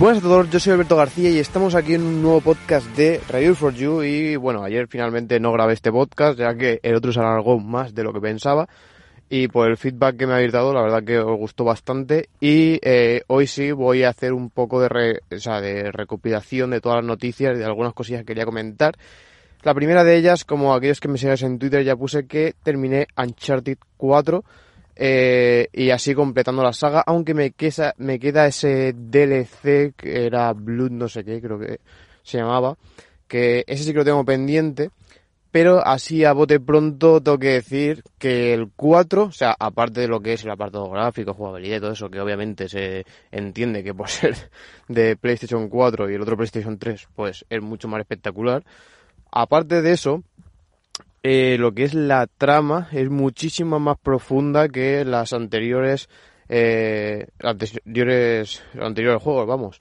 Buenas a todos, yo soy Alberto García y estamos aquí en un nuevo podcast de Review for You y bueno, ayer finalmente no grabé este podcast ya que el otro se alargó más de lo que pensaba y por el feedback que me habéis dado la verdad que os gustó bastante y eh, hoy sí voy a hacer un poco de, sea, de recopilación de todas las noticias y de algunas cosillas que quería comentar. La primera de ellas, como aquellos que me sigáis en Twitter, ya puse que terminé Uncharted 4 eh, y así completando la saga, aunque me queda, me queda ese DLC que era Blood no sé qué, creo que se llamaba, que ese sí que lo tengo pendiente, pero así a bote pronto tengo que decir que el 4, o sea, aparte de lo que es el apartado gráfico, jugabilidad y todo eso, que obviamente se entiende que por ser de PlayStation 4 y el otro PlayStation 3, pues es mucho más espectacular. Aparte de eso, eh, lo que es la trama es muchísimo más profunda que las anteriores, eh, anteriores, anteriores juegos, vamos.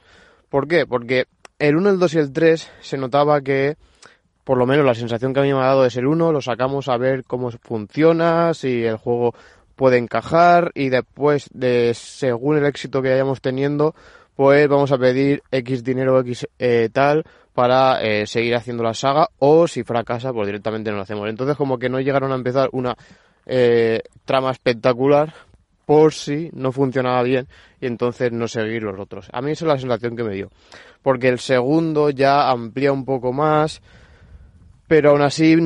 ¿Por qué? Porque el 1, el 2 y el 3 se notaba que, por lo menos la sensación que a mí me ha dado es el 1, lo sacamos a ver cómo funciona, si el juego puede encajar y después de, según el éxito que vayamos teniendo, pues vamos a pedir X dinero, X eh, tal, para eh, seguir haciendo la saga o si fracasa pues directamente no lo hacemos. Entonces como que no llegaron a empezar una eh, trama espectacular por si no funcionaba bien y entonces no seguir los otros. A mí esa es la sensación que me dio. Porque el segundo ya amplía un poco más, pero aún así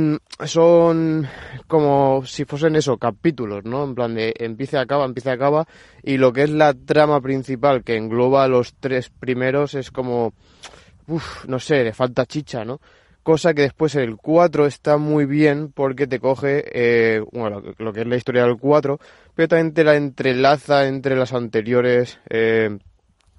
son como si fuesen eso, capítulos, ¿no? En plan de empieza acaba, empieza acaba, y lo que es la trama principal que engloba los tres primeros es como Uf, no sé, le falta chicha, ¿no? Cosa que después el 4 está muy bien porque te coge, eh, bueno, lo que es la historia del 4, pero también te la entrelaza entre las anteriores, eh,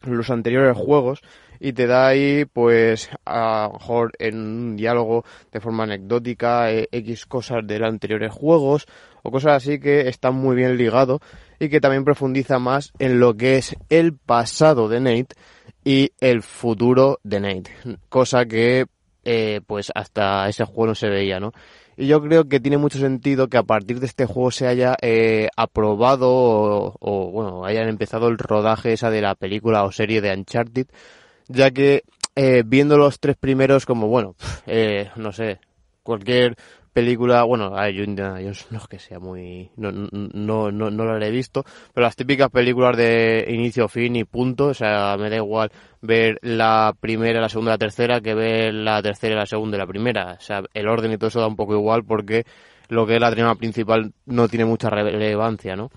los anteriores juegos y te da ahí, pues, a lo mejor en un diálogo de forma anecdótica, eh, X cosas de los anteriores juegos o cosas así que están muy bien ligado y que también profundiza más en lo que es el pasado de Nate y el futuro de Nate, cosa que eh, pues hasta ese juego no se veía, ¿no? Y yo creo que tiene mucho sentido que a partir de este juego se haya eh, aprobado o, bueno, hayan empezado el rodaje esa de la película o serie de Uncharted, ya que eh, viendo los tres primeros como, bueno, no sé, cualquier película, bueno, yo no es que sea muy, no, no, no, no la he visto, pero las típicas películas de inicio, fin y punto, o sea, me da igual ver la primera, la segunda, la tercera, que ver la tercera, la segunda y la primera, o sea, el orden y todo eso da un poco igual porque lo que es la trama principal no tiene mucha relevancia, ¿no?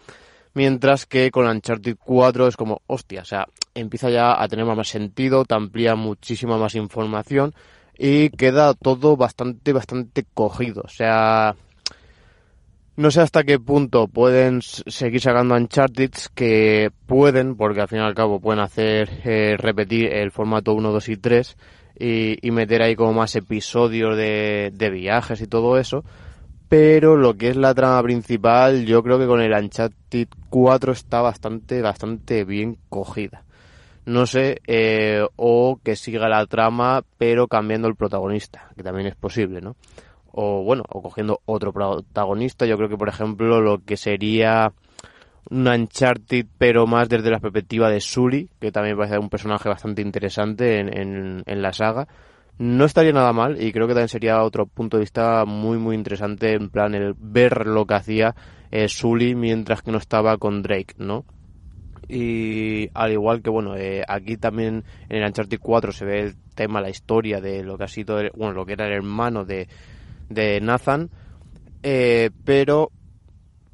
Mientras que con Uncharted 4 es como, hostia, o sea, empieza ya a tener más sentido, te amplía muchísima más información, y queda todo bastante, bastante cogido. O sea, no sé hasta qué punto pueden seguir sacando Uncharted, que pueden, porque al fin y al cabo pueden hacer eh, repetir el formato 1, 2 y 3 y, meter ahí como más episodios de, de viajes y todo eso. Pero lo que es la trama principal, yo creo que con el Uncharted 4 está bastante, bastante bien cogida. No sé, eh, o que siga la trama pero cambiando el protagonista, que también es posible, ¿no? O bueno, o cogiendo otro protagonista, yo creo que por ejemplo lo que sería un Uncharted pero más desde la perspectiva de Sully, que también parece un personaje bastante interesante en, en, la saga, no estaría nada mal y creo que también sería otro punto de vista muy muy interesante en plan el ver lo que hacía eh, Sully mientras que no estaba con Drake, ¿no? y al igual que bueno eh, aquí también en el Uncharted 4 se ve el tema la historia de lo que ha sido bueno lo que era el hermano de, de Nathan eh, pero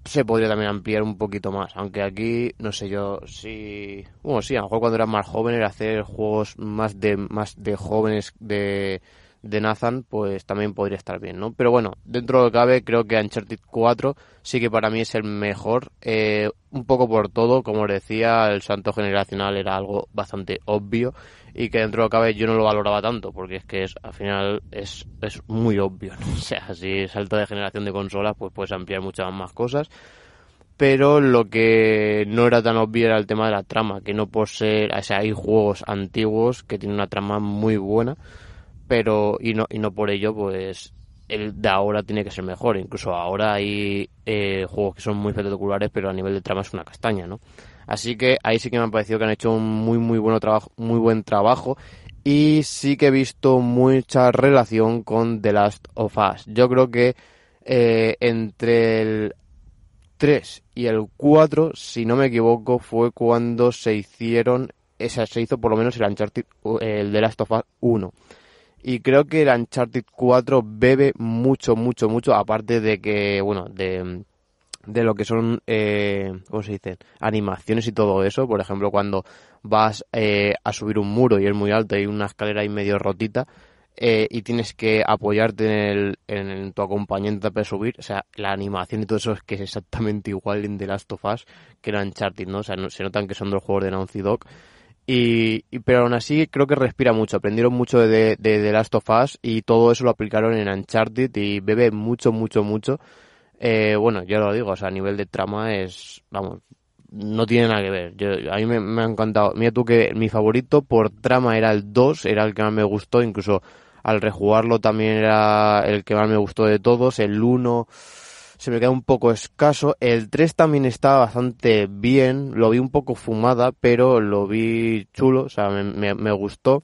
se podría también ampliar un poquito más aunque aquí no sé yo si bueno sí a lo mejor cuando era más joven era hacer juegos más de más de jóvenes de de Nathan, pues también podría estar bien, ¿no? Pero bueno, dentro de lo que cabe, creo que Uncharted 4 sí que para mí es el mejor, eh, un poco por todo, como os decía, el salto generacional era algo bastante obvio y que dentro de lo que cabe yo no lo valoraba tanto, porque es que es, al final es, es muy obvio, ¿no? O sea, si salto de generación de consolas, pues puedes ampliar muchas más cosas pero lo que no era tan obvio era el tema de la trama, que no por ser, o sea, hay juegos antiguos que tienen una trama muy buena, pero y no, y no por ello pues el de ahora tiene que ser mejor. Incluso ahora hay eh, juegos que son muy espectaculares, pero a nivel de trama es una castaña, ¿no? Así que ahí sí que me ha parecido que han hecho un muy muy buen trabajo, muy buen trabajo y sí que he visto mucha relación con The Last of Us. Yo creo que eh, entre el 3 y el 4, si no me equivoco, fue cuando se hicieron, esa se hizo por lo menos el Uncharted, el The Last of Us 1. Y creo que el Uncharted 4 bebe mucho, mucho, mucho, aparte de que, bueno, de, de lo que son, eh, ¿cómo se dice? Animaciones y todo eso. Por ejemplo, cuando vas eh, a subir un muro y es muy alto y una escalera ahí medio rotita eh, y tienes que apoyarte en, el, en, tu acompañante para subir. O sea, la animación y todo eso es que es exactamente igual en The Last of Us que en Uncharted, ¿no? O sea, se notan que son dos juegos de Naughty Dog y, pero aún así creo que respira mucho. Aprendieron mucho de, de, The Last of Us y todo eso lo aplicaron en Uncharted y bebe mucho, mucho, mucho. Eh, bueno, ya lo digo, o sea, a nivel de trama es, vamos, no tiene nada que ver. Yo, a mí me, ha encantado. Mira tú que mi favorito por trama era el 2, era el que más me gustó, incluso al rejugarlo también era el que más me gustó de todos. El 1 se me queda un poco escaso. El 3 también estaba bastante bien, lo vi un poco fumada, pero lo vi chulo, o sea, me, me, gustó.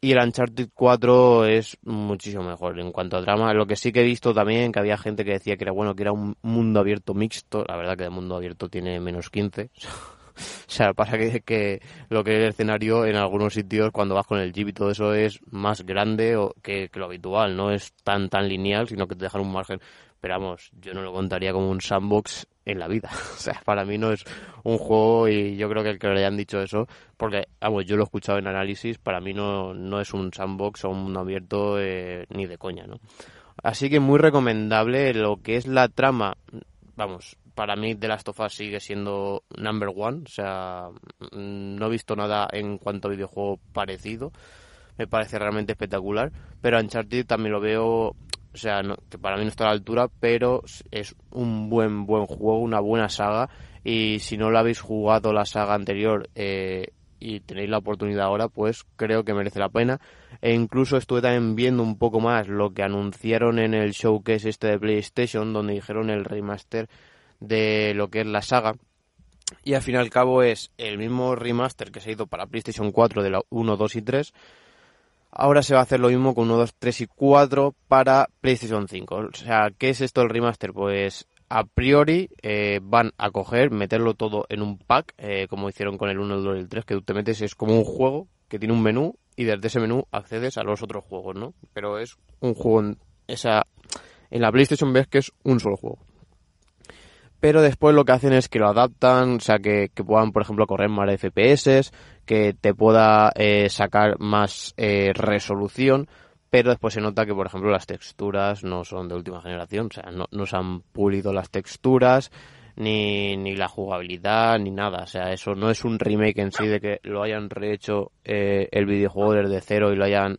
Y el Uncharted 4 es muchísimo mejor en cuanto a drama. Lo que sí que he visto también, que había gente que decía que era bueno, que era un mundo abierto mixto. La verdad que el mundo abierto tiene menos 15. o sea, pasa que, que, lo que es el escenario en algunos sitios cuando vas con el jeep y todo eso es más grande o que, que, lo habitual. No es tan tan lineal, sino que te dejan un margen pero vamos, yo no lo contaría como un sandbox en la vida. o sea, para mí no es un juego y yo creo que el que le hayan dicho eso, porque, vamos, yo lo he escuchado en análisis, para mí no, no es un sandbox o un mundo abierto eh, ni de coña, ¿no? Así que muy recomendable lo que es la trama, vamos, para mí The Last of Us sigue siendo number one, o sea, no he visto nada en cuanto a videojuego parecido, me parece realmente espectacular, pero Uncharted también lo veo o sea, que para mí no está a la altura, pero es un buen, buen juego, una buena saga. Y si no lo habéis jugado la saga anterior eh, y tenéis la oportunidad ahora, pues creo que merece la pena. E incluso estuve también viendo un poco más lo que anunciaron en el showcase este de PlayStation, donde dijeron el remaster de lo que es la saga. Y al fin y al cabo es el mismo remaster que se hizo para PlayStation 4 de la 1, 2 y 3 Ahora se va a hacer lo mismo con 1, 2, 3 y 4 para PlayStation 5. O sea, ¿qué es esto el remaster? Pues a priori eh, van a coger, meterlo todo en un pack, eh, como hicieron con el 1, el 2 y el 3, que tú te metes, es como un juego que tiene un menú y desde ese menú accedes a los otros juegos, ¿no? Pero es un juego esa, en la PlayStation ves que es un solo juego pero después lo que hacen es que lo adaptan, o sea, que, puedan, por ejemplo, correr más FPS, que te pueda eh, sacar más eh, resolución, pero después se nota que, por ejemplo, las texturas no son de última generación, o sea, no, se han pulido las texturas, ni, ni la jugabilidad, ni nada, o sea, eso no es un remake en sí de que lo hayan rehecho eh, el videojuego desde cero y lo hayan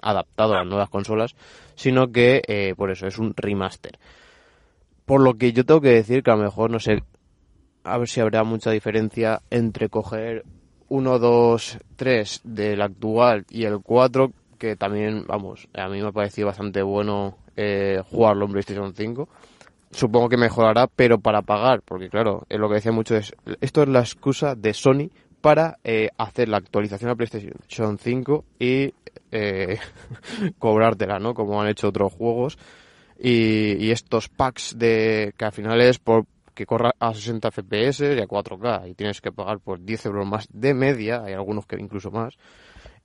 adaptado a las nuevas consolas, sino que, por eso, es un remaster. Por lo que yo tengo que decir que a lo mejor, no sé, a ver si habrá mucha diferencia entre coger 1, 2, 3 del actual y el 4, que también, vamos, a mí me ha parecido bastante bueno eh, jugarlo en PlayStation 5. Supongo que mejorará, pero para pagar, porque claro, es lo que decía mucho es, esto es la excusa de Sony para eh, hacer la actualización a PlayStation 5 y eh, cobrártela, ¿no? Como han hecho otros juegos y, estos packs de que al final es por que corra a 60 FPS y a 4K y tienes que pagar por 10 euros más de media, hay algunos que incluso más,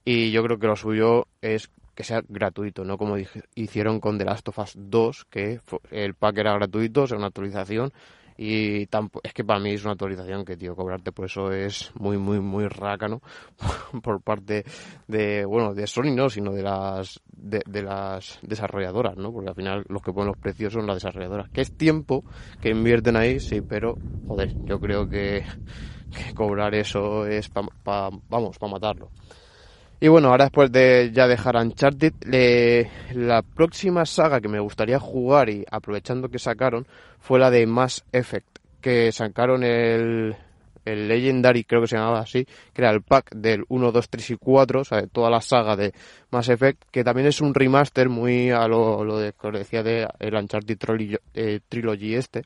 y yo creo que lo suyo es que sea gratuito, no como hicieron con The Last of Us 2, que el pack era gratuito, o una actualización, y es que para mí es una actualización que, tío, cobrarte por eso es muy, muy, muy rácano por parte de, bueno, de Sony no, sino de las, de, las desarrolladoras, ¿no? Porque al final los que ponen los precios son las desarrolladoras. Que es tiempo que invierten ahí, sí, pero, joder, yo creo que, cobrar eso es para, vamos, para matarlo. Y bueno, ahora después de ya dejar Uncharted, la próxima saga que me gustaría jugar y aprovechando que sacaron fue la de Mass Effect, que sacaron el, el Legendary, creo que se llamaba así, que era el pack del 1, 2, 3 y 4, o sea, de toda la saga de Mass Effect, que también es un remaster muy a lo, lo de, que decía de el Uncharted Trilogy, eh, Trilogy este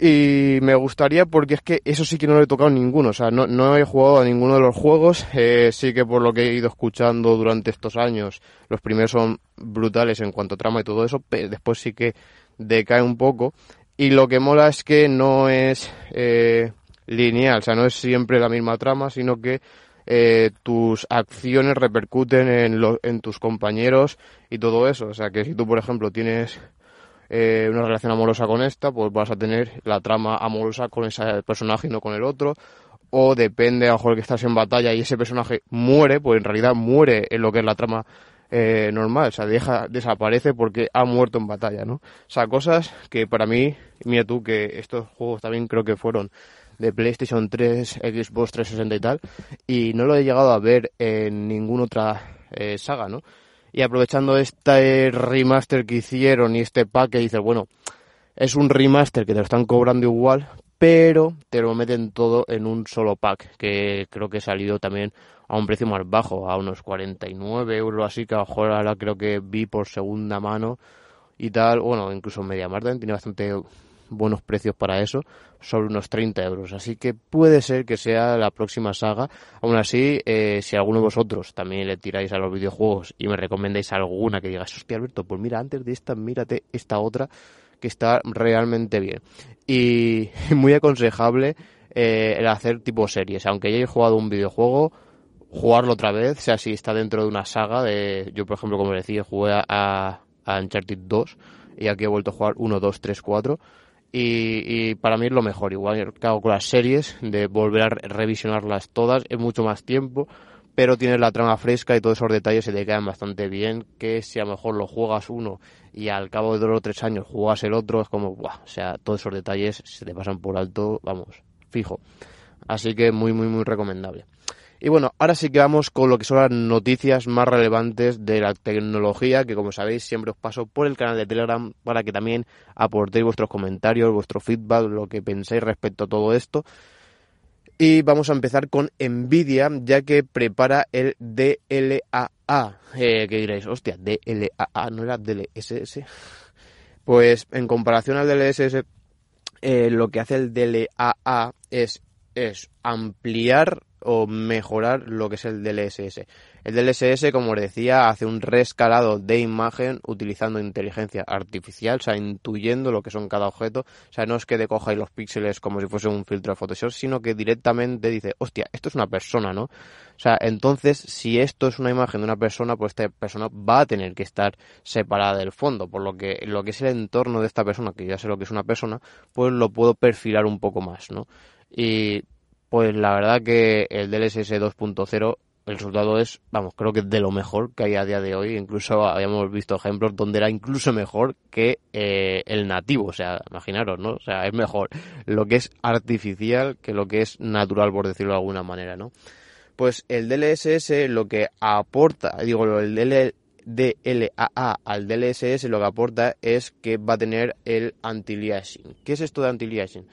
Y me gustaría porque es que eso sí que no lo he tocado ninguno, o sea, no, no he jugado a ninguno de los juegos, eh, sí que por lo que he ido escuchando durante estos años, los primeros son brutales en cuanto a trama y todo eso, pero después sí que decae un poco. Y lo que mola es que no es eh, lineal, o sea, no es siempre la misma trama, sino que eh, tus acciones repercuten en, en tus compañeros y todo eso. O sea, que si tú, por ejemplo, tienes eh, una relación amorosa con esta, pues vas a tener la trama amorosa con ese personaje y no con el otro. O depende, a lo mejor que estás en batalla y ese personaje muere, pues en realidad muere en lo que es la trama eh, normal, o sea, deja, desaparece porque ha muerto en batalla, ¿no? O sea, cosas que para mí, mira tú, que estos juegos también creo que fueron de PlayStation 3, Xbox 360 y tal, y no lo he llegado a ver en ninguna otra eh, saga, ¿no? Y aprovechando este remaster que hicieron y este pack que dices, bueno, es un remaster que te lo están cobrando igual, pero te lo meten todo en un solo pack, que creo que ha salido también a un precio más bajo, a unos 49 euros así, que ahora creo que vi por segunda mano y tal, bueno, incluso Media Marten tiene bastante buenos precios para eso, sobre unos 30 euros. Así que puede ser que sea la próxima saga. Aún así, eh, si alguno de vosotros también le tiráis a los videojuegos y me recomendáis alguna que digas, hostia Alberto, pues mira, antes de esta, mírate esta otra que está realmente bien. Y muy aconsejable eh, el hacer tipo series. Aunque hayáis jugado un videojuego, jugarlo otra vez, sea si está dentro de una saga. de Yo, por ejemplo, como decía, jugué a, a Uncharted 2 y aquí he vuelto a jugar 1, 2, 3, 4 y, para mí es lo mejor. Igual que hago con las series, de volver a revisionarlas todas, es mucho más tiempo, pero tienes la trama fresca y todos esos detalles se te quedan bastante bien, que si a lo mejor lo juegas uno y al cabo de dos o tres años juegas el otro, es como, ¡buah! o sea, todos esos detalles se te pasan por alto, vamos, fijo. Así que muy, muy, muy recomendable. Y bueno, ahora sí que vamos con lo que son las noticias más relevantes de la tecnología, que como sabéis siempre os paso por el canal de Telegram para que también aportéis vuestros comentarios, vuestro feedback, lo que pensáis respecto a todo esto. Y vamos a empezar con Nvidia, ya que prepara el DLAA. Eh, que diréis, hostia, DLAA, ¿no era DLSS? Pues en comparación al DLSS, eh, lo que hace el DLAA es, es ampliar o mejorar lo que es el DLSS. El DLSS, como os decía, hace un rescalado de imagen utilizando inteligencia artificial, o sea, intuyendo lo que son cada objeto. O sea, no es que coja los píxeles como si fuese un filtro de Photoshop, sino que directamente dice, hostia, esto es una persona, ¿no? O sea, entonces, si esto es una imagen de una persona, pues esta persona va a tener que estar separada del fondo, por lo que lo que es el entorno de esta persona, que ya sé lo que es una persona, pues lo puedo perfilar un poco más, ¿no? Y pues la verdad que el DLSS 2.0 el resultado es, vamos, creo que de lo mejor que hay a día de hoy. Incluso habíamos visto ejemplos donde era incluso mejor que eh, el nativo. O sea, imaginaros, ¿no? O sea, es mejor lo que es artificial que lo que es natural, por decirlo de alguna manera, ¿no? Pues el DLSS lo que aporta, digo, el DLAA al DLSS lo que aporta es que va a tener el anti-aliasing. ¿Qué es esto de anti-aliasing?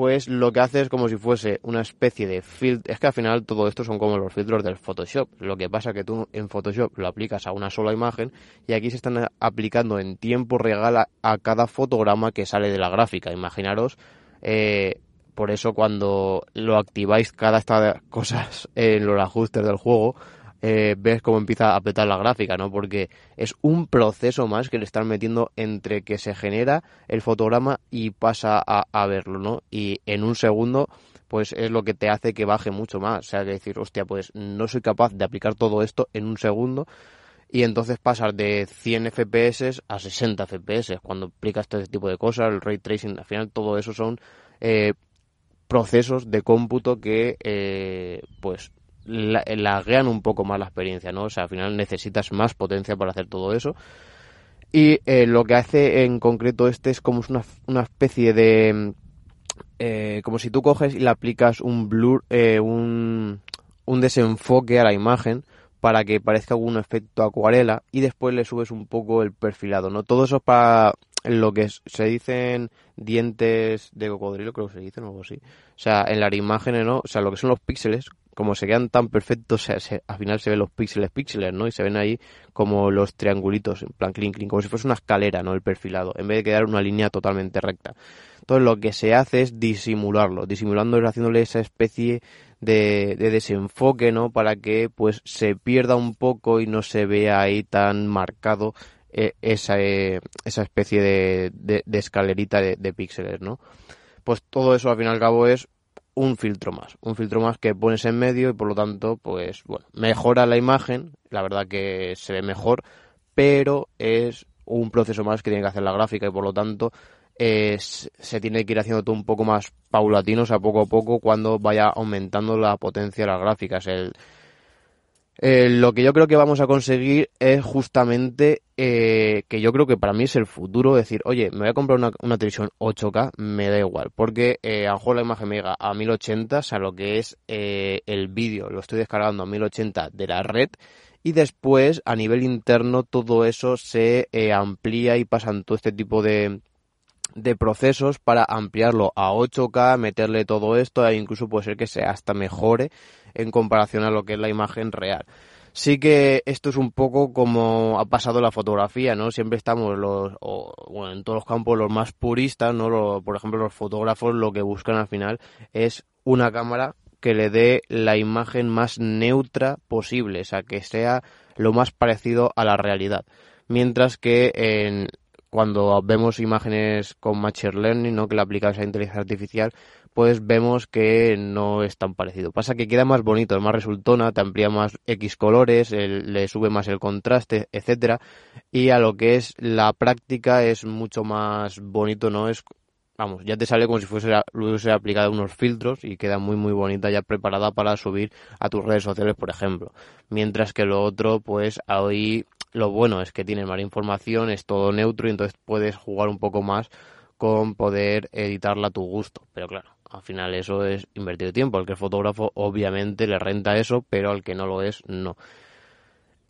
Pues lo que hace es como si fuese una especie de filtro. Es que al final todo esto son como los filtros del Photoshop. Lo que pasa que tú en Photoshop lo aplicas a una sola imagen y aquí se están aplicando en tiempo real a, cada fotograma que sale de la gráfica. Imaginaros, eh, por eso cuando lo activáis cada estas cosas en los ajustes del juego, eh, ves cómo empieza a petar la gráfica, ¿no? Porque es un proceso más que le están metiendo entre que se genera el fotograma y pasa a, verlo, ¿no? Y en un segundo, pues es lo que te hace que baje mucho más. O sea, que decir, hostia, pues no soy capaz de aplicar todo esto en un segundo y entonces pasar de 100 FPS a 60 FPS cuando aplicas todo este tipo de cosas, el ray tracing, al final todo eso son eh, procesos de cómputo que eh, pues laguean un poco más la experiencia, ¿no? O sea, al final necesitas más potencia para hacer todo eso. Y eh, lo que hace en concreto este es como una, una especie de... Eh, como si tú coges y le aplicas un blur, eh, un, un desenfoque a la imagen para que parezca algún efecto acuarela y después le subes un poco el perfilado, ¿no? Todo eso es para lo que se dicen dientes de cocodrilo, creo que se dicen o algo así. O sea, en las imágenes, ¿no? O sea, lo que son los píxeles, como se quedan tan perfectos, al final se ven los píxeles, píxeles, ¿no? Y se ven ahí como los triangulitos, en plan clink, clink, como si fuese una escalera, ¿no? El perfilado, en vez de quedar una línea totalmente recta. Entonces lo que se hace es disimularlo, disimulando haciéndole esa especie de, desenfoque, ¿no? Para que pues se pierda un poco y no se vea ahí tan marcado eh, esa, eh, esa especie de, de, escalerita de, de, píxeles, ¿no? Pues todo eso al fin y al cabo es un filtro más, un filtro más que pones en medio y por lo tanto, pues bueno, mejora la imagen, la verdad que se ve mejor, pero es un proceso más que tiene que hacer la gráfica y por lo tanto se tiene que ir haciendo todo un poco más paulatino, o sea, poco a poco, cuando vaya aumentando la potencia de las gráficas. Lo que yo creo que vamos a conseguir es justamente eh, que yo creo que para mí es el futuro, decir, oye, me voy a comprar una, televisión 8K, me da igual, porque eh, a lo mejor la imagen me llega a 1080, o sea, lo que es eh, el vídeo, lo estoy descargando a 1080 de la red, y después a nivel interno todo eso se eh, amplía y pasan todo este tipo de, de procesos para ampliarlo a 8K, meterle todo esto e incluso puede ser que sea hasta mejore en comparación a lo que es la imagen real. Sí que esto es un poco como ha pasado la fotografía, ¿no? Siempre estamos los, bueno, en todos los campos los más puristas, ¿no? por ejemplo, los fotógrafos lo que buscan al final es una cámara que le dé la imagen más neutra posible, o sea, que sea lo más parecido a la realidad. Mientras que en cuando vemos imágenes con Machine Learning, ¿no? que le aplicamos a inteligencia artificial, pues vemos que no es tan parecido. Pasa que queda más bonito, es más resultona, te amplía más X colores, le sube más el contraste, etcétera, y a lo que es la práctica es mucho más bonito, ¿no? Es vamos, ya te sale como si fuese hubiese aplicado unos filtros y queda muy muy bonita ya preparada para subir a tus redes sociales, por ejemplo. Mientras que lo otro, pues ahí lo bueno es que tiene más información, es todo neutro y entonces puedes jugar un poco más con poder editarla a tu gusto. Pero claro, al final eso es invertir tiempo. Al que es fotógrafo obviamente le renta eso, pero al que no lo es, no.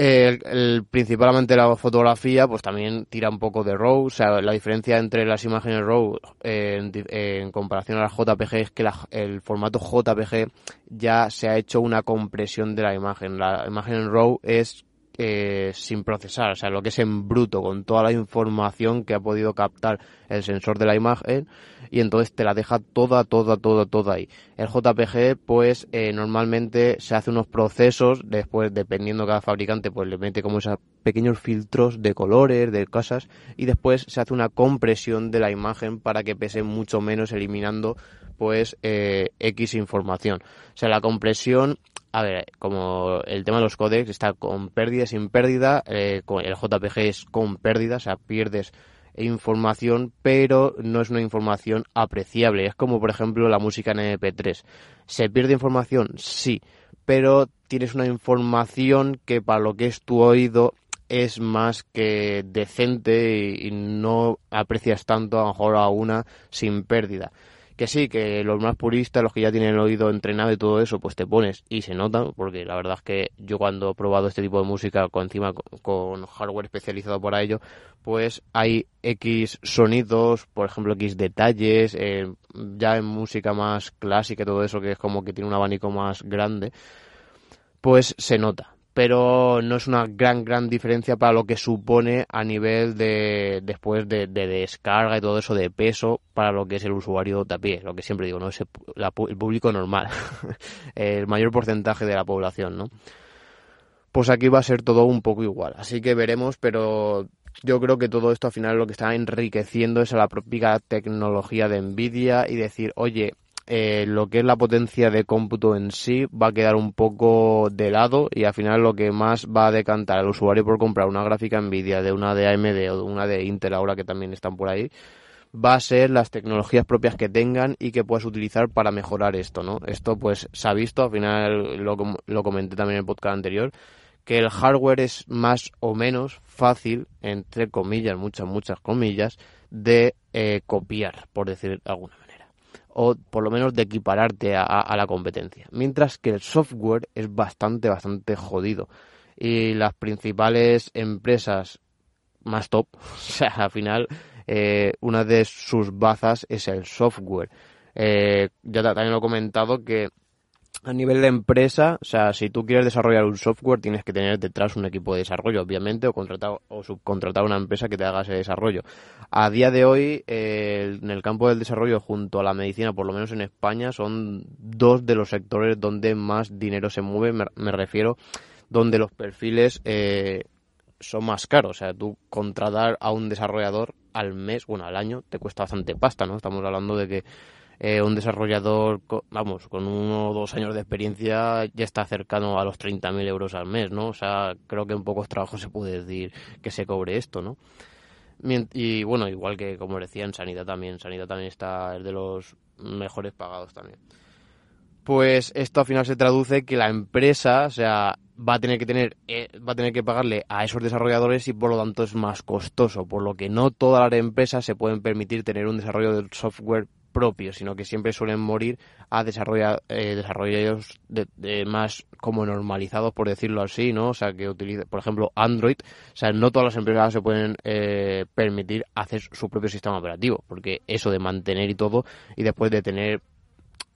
El, principalmente la fotografía, pues también tira un poco de RAW. O sea, la diferencia entre las imágenes RAW en, comparación a las JPG es que el formato JPG ya se ha hecho una compresión de la imagen. La imagen en RAW es eh, sin procesar, o sea, lo que es en bruto, con toda la información que ha podido captar el sensor de la imagen y entonces te la deja toda, toda, toda, toda ahí. El JPG, pues eh, normalmente se hace unos procesos, después dependiendo cada fabricante, pues le mete como esos pequeños filtros de colores, de cosas, y después se hace una compresión de la imagen para que pese mucho menos, eliminando pues eh, X información. O sea, la compresión a ver, como el tema de los códecs está con pérdida, sin pérdida, eh, el JPG es con pérdida, o sea, pierdes información, pero no es una información apreciable. Es como, por ejemplo, la música en MP3. ¿Se pierde información? Sí, pero tienes una información que para lo que es tu oído es más que decente y, y no aprecias tanto a lo mejor a una sin pérdida que sí, que los más puristas, los que ya tienen el oído entrenado y todo eso, pues te pones y se nota, porque la verdad es que yo cuando he probado este tipo de música con encima con hardware especializado para ello, pues hay X sonidos, por ejemplo X detalles, eh, ya en música más clásica y todo eso, que es como que tiene un abanico más grande, pues se nota pero no es una gran, gran diferencia para lo que supone a nivel de después de, descarga y todo eso de peso para lo que es el usuario de a pie, lo que siempre digo, no es el, público normal, el mayor porcentaje de la población, ¿no? Pues aquí va a ser todo un poco igual, así que veremos, pero yo creo que todo esto al final lo que está enriqueciendo es a la propia tecnología de Nvidia y decir, oye, eh, lo que es la potencia de cómputo en sí va a quedar un poco de lado y al final lo que más va a decantar al usuario por comprar una gráfica Nvidia de una de AMD o de una de Intel ahora que también están por ahí va a ser las tecnologías propias que tengan y que puedas utilizar para mejorar esto, ¿no? Esto pues se ha visto, al final lo, lo comenté también en el podcast anterior, que el hardware es más o menos fácil, entre comillas, muchas, muchas comillas, de eh, copiar, por decir alguna o por lo menos de equipararte a, la competencia. Mientras que el software es bastante, bastante jodido. Y las principales empresas más top, o sea, al final eh, una de sus bazas es el software. Eh, ya también lo he comentado que a nivel de empresa, o sea, si tú quieres desarrollar un software, tienes que tener detrás un equipo de desarrollo, obviamente, o contratar o subcontratar una empresa que te haga ese desarrollo. A día de hoy, eh, en el campo del desarrollo, junto a la medicina, por lo menos en España, son dos de los sectores donde más dinero se mueve. Me, refiero, donde los perfiles eh, son más caros. O sea, tú contratar a un desarrollador al mes, bueno, al año, te cuesta bastante pasta, ¿no? Estamos hablando de que eh, un desarrollador, vamos, con uno o dos años de experiencia ya está cercano a los 30.000 euros al mes, ¿no? O sea, creo que en pocos trabajos se puede decir que se cobre esto, ¿no? Y bueno, igual que como decía en Sanidad también, Sanidad también está es de los mejores pagados también. Pues esto al final se traduce que la empresa, o sea, va a tener que tener, eh, va a tener que pagarle a esos desarrolladores y por lo tanto es más costoso, por lo que no todas las empresas se pueden permitir tener un desarrollo de software propio, sino que siempre suelen morir a desarrollar, eh, desarrollos de, más como normalizados, por decirlo así, ¿no? O sea, que utiliza, por ejemplo, Android, o sea, no todas las empresas se pueden eh, permitir hacer su propio sistema operativo, porque eso de mantener y todo, y después de tener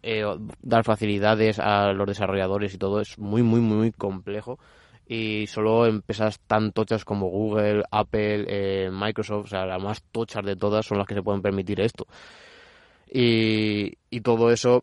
eh, dar facilidades a los desarrolladores y todo es muy, muy, muy complejo y solo empresas tan tochas como Google, Apple, Microsoft, o sea, las más tochas de todas son las que se pueden permitir esto. Y, y todo eso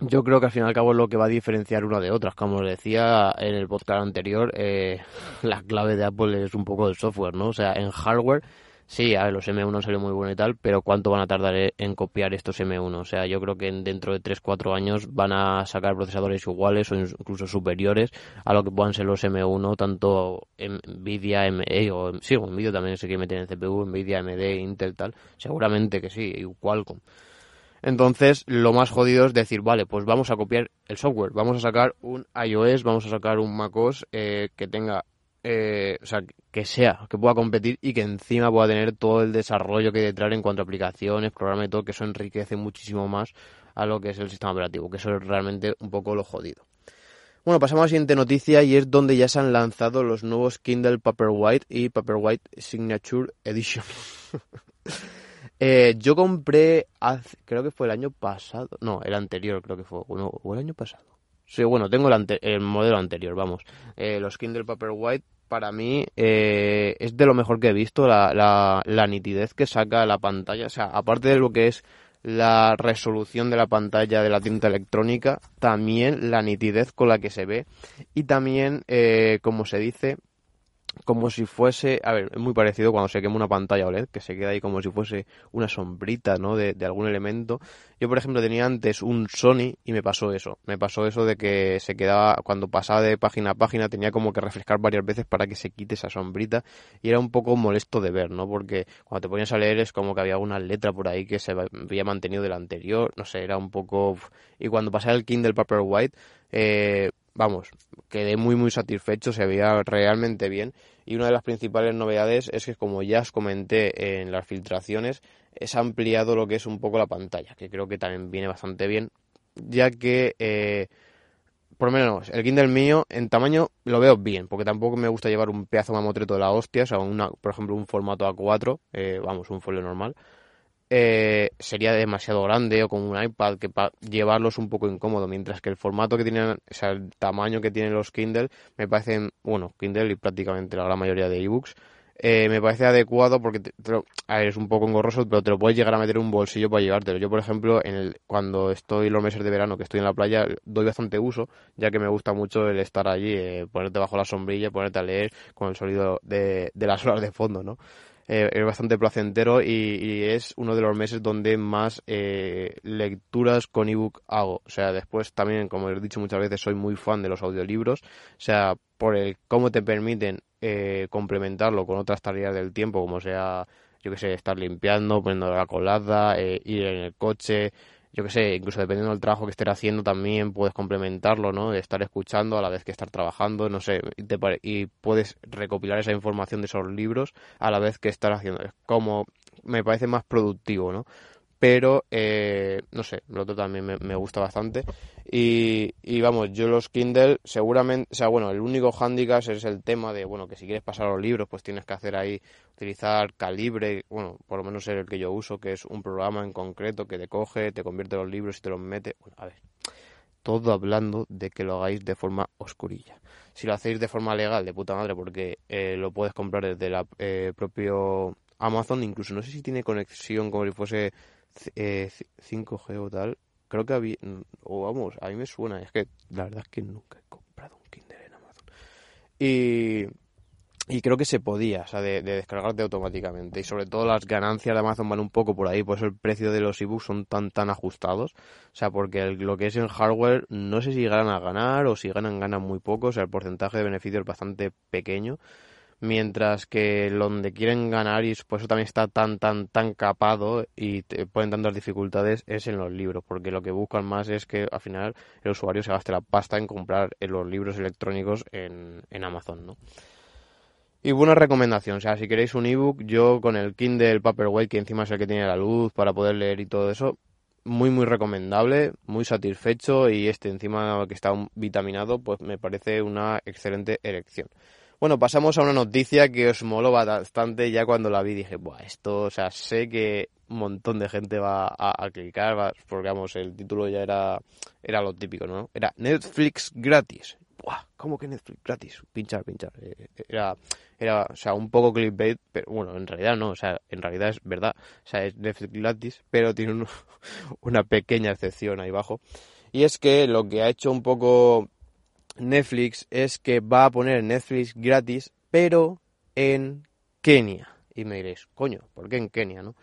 yo creo que al fin y al cabo es lo que va a diferenciar una de otras. Como os decía en el podcast anterior, eh, la clave de Apple es un poco el software, ¿no? O sea, en hardware, sí, a ver, los M1 han muy buenos y tal, pero ¿cuánto van a tardar en copiar estos M1? O sea, yo creo que dentro de 3-4 años van a sacar procesadores iguales o incluso superiores a lo que puedan ser los M1, tanto Nvidia, AMD, o sí, Nvidia también se quiere meter en CPU, Nvidia, AMD, Intel, tal. Seguramente que sí, y Qualcomm. Entonces, lo más jodido es decir, vale, pues vamos a copiar el software, vamos a sacar un iOS, vamos a sacar un macOS eh, que tenga, eh, o sea, que sea, que pueda competir y que encima pueda tener todo el desarrollo que detrás en cuanto a aplicaciones, programas y todo, que eso enriquece muchísimo más a lo que es el sistema operativo, que eso es realmente un poco lo jodido. Bueno, pasamos a la siguiente noticia y es donde ya se han lanzado los nuevos Kindle Paperwhite y Paperwhite Signature Edition. Eh, yo compré, creo que fue el año pasado, no, el anterior creo que fue, bueno, o el año pasado. Sí, bueno, tengo el, modelo anterior, vamos. Eh, los Kindle Paperwhite para mí eh, es de lo mejor que he visto, la, la, la nitidez que saca la pantalla, o sea, aparte de lo que es la resolución de la pantalla de la tinta electrónica, también la nitidez con la que se ve y también, eh, como se dice, como si fuese, a ver, es muy parecido cuando se quema una pantalla OLED, que se queda ahí como si fuese una sombrita, ¿no? De, algún elemento. Yo, por ejemplo, tenía antes un Sony y me pasó eso. Me pasó eso de que se quedaba, cuando pasaba de página a página, tenía como que refrescar varias veces para que se quite esa sombrita y era un poco molesto de ver, ¿no? Porque cuando te ponías a leer es como que había una letra por ahí que se había mantenido del anterior, no sé, era un poco... Y cuando pasaba el Kindle Paperwhite, eh, vamos, quedé muy muy satisfecho, se veía realmente bien. Y una de las principales novedades es que como ya os comenté en las filtraciones es ampliado lo que es un poco la pantalla, que creo que también viene bastante bien, ya que eh, por lo menos el Kindle mío en tamaño lo veo bien, porque tampoco me gusta llevar un pedazo mamotreto de la hostia, o sea, una, por ejemplo un formato A4, eh, vamos, un folio normal, eh, sería demasiado grande o con un iPad que para llevarlo es un poco incómodo, mientras que el formato que tienen, o sea, el tamaño que tienen los Kindle me parecen, bueno, Kindle y prácticamente la gran mayoría de ebooks, eh, me parece adecuado porque es un poco engorroso, pero te lo puedes llegar a meter en un bolsillo para llevártelo. Yo, por ejemplo, en el, cuando estoy los meses de verano, que estoy en la playa, doy bastante uso, ya que me gusta mucho el estar allí, eh, ponerte bajo la sombrilla, ponerte a leer con el sonido de, de las horas de fondo, ¿no? Eh, es bastante placentero y, es uno de los meses donde más eh, lecturas con ebook hago. O sea, después también, como he dicho muchas veces, soy muy fan de los audiolibros. O sea, por el cómo te permiten eh, complementarlo con otras tareas del tiempo, como sea, yo que sé, estar limpiando, poniendo la colada, ir en el coche, yo que sé, incluso dependiendo del trabajo que estés haciendo también puedes complementarlo, ¿no? Estar escuchando a la vez que estar trabajando, no sé, y, puedes recopilar esa información de esos libros a la vez que estar haciendo. Es como, me parece más productivo, ¿no? Pero eh, no sé, el otro también me, gusta bastante. Y, y, vamos, yo los Kindle seguramente, o sea, bueno, el único handicap es el tema de, bueno, que si quieres pasar los libros, pues tienes que hacer ahí, utilizar Calibre, bueno, por lo menos es el que yo uso, que es un programa en concreto que te coge, te convierte los libros y te los mete. Bueno, a ver, todo hablando de que lo hagáis de forma oscurilla. Si lo hacéis de forma legal, de puta madre, porque eh, lo puedes comprar desde el eh, propio Amazon, incluso no sé si tiene conexión como si fuese 5G eh, o tal. Creo que había, o vamos, a mí me suena, es que la verdad es que nunca he comprado un Kindle en Amazon. Y, creo que se podía, o sea, de, descargarte automáticamente. Y sobre todo las ganancias de Amazon van un poco por ahí, por eso el precio de los ebooks son tan tan ajustados. O sea, porque lo que es en hardware, no sé si ganan a ganar o si ganan, ganan muy poco. O sea, el porcentaje de beneficio es bastante pequeño mientras que donde quieren ganar y por eso también está tan tan tan capado y te ponen tantas dificultades es en los libros porque lo que buscan más es que al final el usuario se gaste la pasta en comprar los libros electrónicos en, en Amazon ¿no? y buena recomendación o sea si queréis un ebook yo con el Kindle Paperwhite que encima es el que tiene la luz para poder leer y todo eso muy muy recomendable, muy satisfecho y este encima que está vitaminado, pues me parece una excelente elección. Bueno, pasamos a una noticia que os moló bastante ya cuando la vi dije, Buah, esto, o sea, sé que un montón de gente va a, clicar, porque vamos, el título ya era, era lo típico, ¿no? Era Netflix gratis. Buah, ¿cómo que Netflix gratis? Pinchar, pinchar. Eh, era, era, o sea, un poco clickbait, pero bueno, en realidad no, o sea, en realidad es verdad, o sea, es Netflix gratis, pero tiene una pequeña excepción ahí abajo. Y es que lo que ha hecho un poco Netflix es que va a poner Netflix gratis, pero en Kenia. Y me diréis, coño, ¿por qué en Kenia, no?